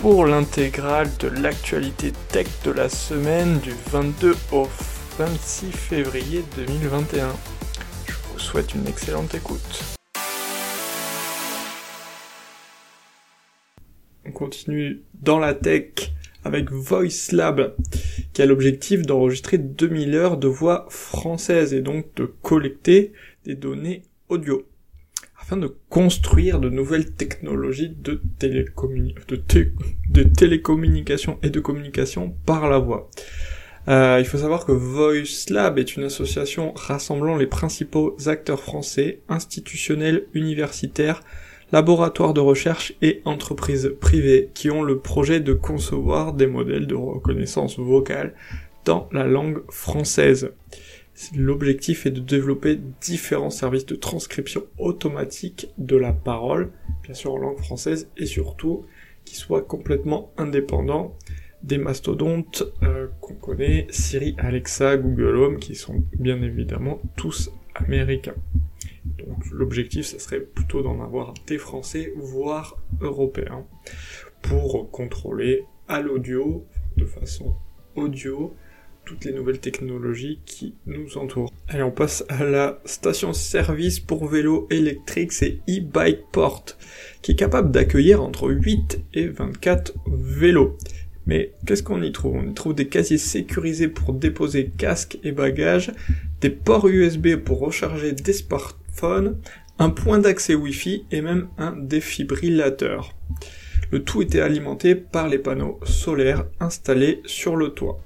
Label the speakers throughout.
Speaker 1: pour l'intégrale de l'actualité tech de la semaine du 22 au 26 février 2021. Je vous souhaite une excellente écoute. On continue dans la tech avec VoiceLab qui a l'objectif d'enregistrer 2000 heures de voix françaises et donc de collecter des données audio afin de construire de nouvelles technologies de, de, télécommunication et de communication par la voix. Euh, il faut savoir que VoiceLab est une association rassemblant les principaux acteurs français, institutionnels, universitaires, laboratoires de recherche et entreprises privées qui ont le projet de concevoir des modèles de reconnaissance vocale dans la langue française. L'objectif est de développer différents services de transcription automatique de la parole, bien sûr en langue française, et surtout qui soient complètement indépendants des mastodontes euh, qu'on connaît, Siri, Alexa, Google Home, qui sont bien évidemment tous américains. Donc l'objectif, ce serait plutôt d'en avoir des français, voire européens, pour contrôler à l'audio, de façon audio, toutes les nouvelles technologies qui nous entourent. Allez, on passe à la station-service pour vélo électrique, c'est e-Bikeport, qui est capable d'accueillir entre 8 et 24 vélos. Mais qu'est-ce qu'on y trouve? On y trouve des casiers sécurisés pour déposer casques et bagages, des ports USB pour recharger des smartphones, un point d'accès Wi-Fi et même un défibrillateur. Le tout était alimenté par les panneaux solaires installés sur le toit.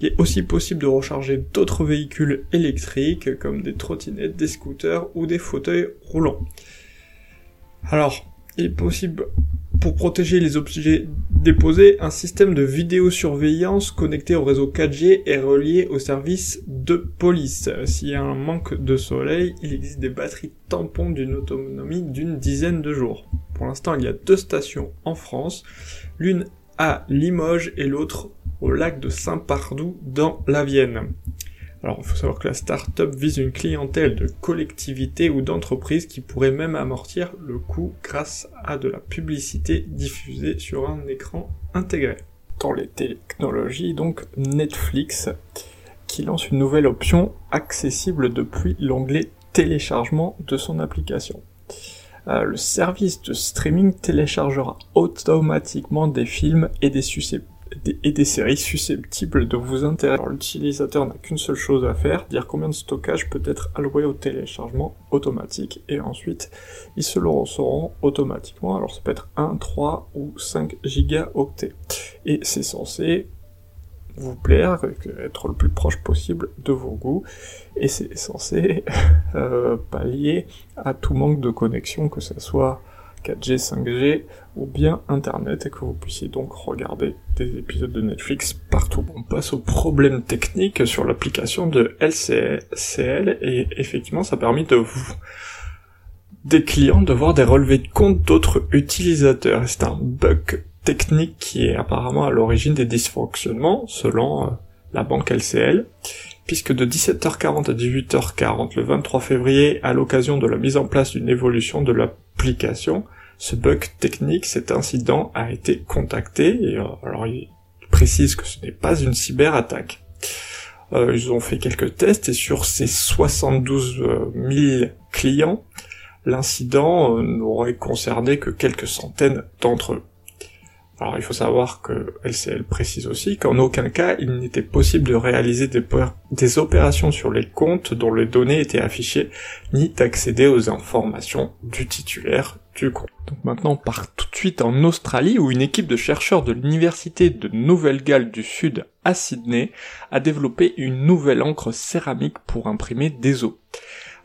Speaker 1: Il est aussi possible de recharger d'autres véhicules électriques comme des trottinettes, des scooters ou des fauteuils roulants. Alors, il est possible pour protéger les objets déposés, un système de vidéosurveillance connecté au réseau 4G est relié au service de police. S'il y a un manque de soleil, il existe des batteries tampons d'une autonomie d'une dizaine de jours. Pour l'instant, il y a deux stations en France, l'une à Limoges et l'autre au lac de Saint-Pardoux dans la Vienne. Alors, il faut savoir que la start-up vise une clientèle de collectivités ou d'entreprises qui pourrait même amortir le coût grâce à de la publicité diffusée sur un écran intégré. Dans les technologies, donc Netflix, qui lance une nouvelle option accessible depuis l'onglet téléchargement de son application. Euh, le service de streaming téléchargera automatiquement des films et des, et des séries susceptibles de vous intéresser. L'utilisateur n'a qu'une seule chose à faire, dire combien de stockage peut être alloué au téléchargement automatique, et ensuite ils se le recevront automatiquement. Alors ça peut être 1, 3 ou 5 gigaoctets. Et c'est censé vous plaire, être le plus proche possible de vos goûts, et c'est censé euh, pallier à tout manque de connexion, que ce soit 4G, 5G ou bien Internet et que vous puissiez donc regarder des épisodes de Netflix partout. On passe aux problèmes techniques sur l'application de LCL et effectivement ça permet de vous des clients de voir des relevés de compte d'autres utilisateurs. C'est un bug technique qui est apparemment à l'origine des dysfonctionnements selon euh, la banque LCL puisque de 17h40 à 18h40 le 23 février, à l'occasion de la mise en place d'une évolution de l'application, ce bug technique, cet incident a été contacté, et euh, alors il précise que ce n'est pas une cyberattaque. Euh, ils ont fait quelques tests et sur ces 72 000 clients, l'incident euh, n'aurait concerné que quelques centaines d'entre eux. Alors il faut savoir que LCL précise aussi qu'en aucun cas il n'était possible de réaliser des, opérations sur les comptes dont les données étaient affichées, ni d'accéder aux informations du titulaire Donc maintenant on part tout de suite en Australie où une équipe de chercheurs de l'université de Nouvelle-Galles du Sud à Sydney a développé une nouvelle encre céramique pour imprimer des os.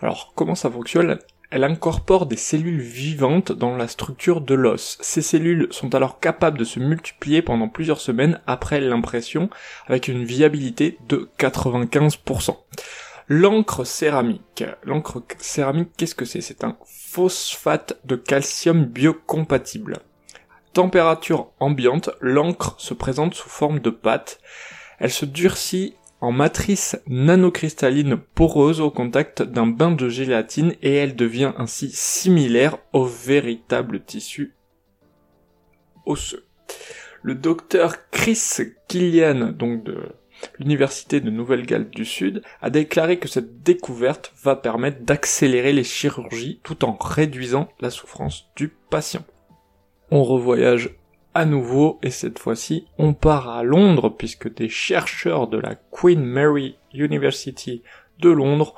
Speaker 1: Alors comment ça fonctionne? Elle incorpore des cellules vivantes dans la structure de l'os. Ces cellules sont alors capables de se multiplier pendant plusieurs semaines après l'impression avec une viabilité de 95%. L'encre céramique. L'encre céramique, qu'est-ce que c'est? C'est un phosphate de calcium biocompatible. Température ambiante, l'encre se présente sous forme de pâte. Elle se durcit en matrice nanocristalline poreuse au contact d'un bain de gélatine et elle devient ainsi similaire au véritable tissu osseux. Le docteur Chris Killian, donc de l'université de Nouvelle-Galles du Sud, a déclaré que cette découverte va permettre d'accélérer les chirurgies tout en réduisant la souffrance du patient. On revoyage à nouveau, et cette fois-ci, on part à Londres, puisque des chercheurs de la Queen Mary University de Londres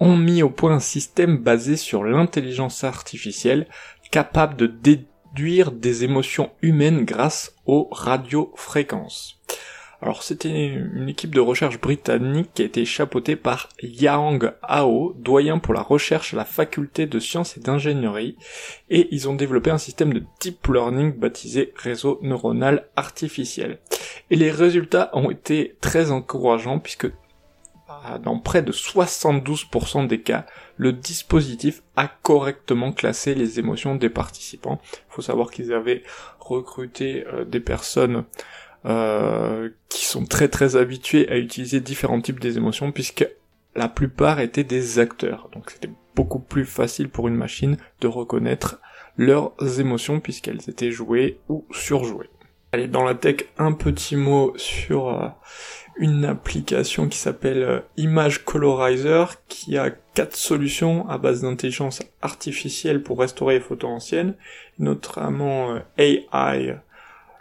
Speaker 1: ont mis au point un système basé sur l'intelligence artificielle capable de déduire des émotions humaines grâce aux radiofréquences. Alors c'était une équipe de recherche britannique qui a été chapeautée par Yang Hao, doyen pour la recherche à la faculté de sciences et d'ingénierie, et ils ont développé un système de deep learning baptisé réseau neuronal artificiel. Et les résultats ont été très encourageants puisque ah, dans près de 72% des cas, le dispositif a correctement classé les émotions des participants. Il faut savoir qu'ils avaient recruté euh, des personnes euh, qui sont très très habitués à utiliser différents types d'émotions puisque la plupart étaient des acteurs. Donc c'était beaucoup plus facile pour une machine de reconnaître leurs émotions puisqu'elles étaient jouées ou surjouées. Allez, dans la tech, un petit mot sur euh, une application qui s'appelle euh, Image Colorizer qui a quatre solutions à base d'intelligence artificielle pour restaurer les photos anciennes, notamment AI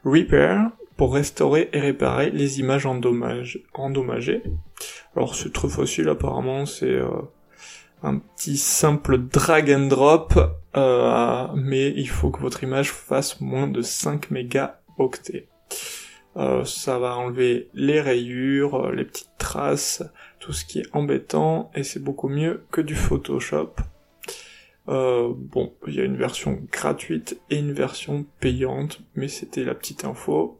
Speaker 1: Repair, pour restaurer et réparer les images endommagées. Alors c'est très facile apparemment, c'est euh, un petit simple drag and drop, euh, mais il faut que votre image fasse moins de 5 mégaoctets. Euh, ça va enlever les rayures, les petites traces, tout ce qui est embêtant, et c'est beaucoup mieux que du Photoshop. bon, il y a une version gratuite et une version payante, mais c'était la petite info.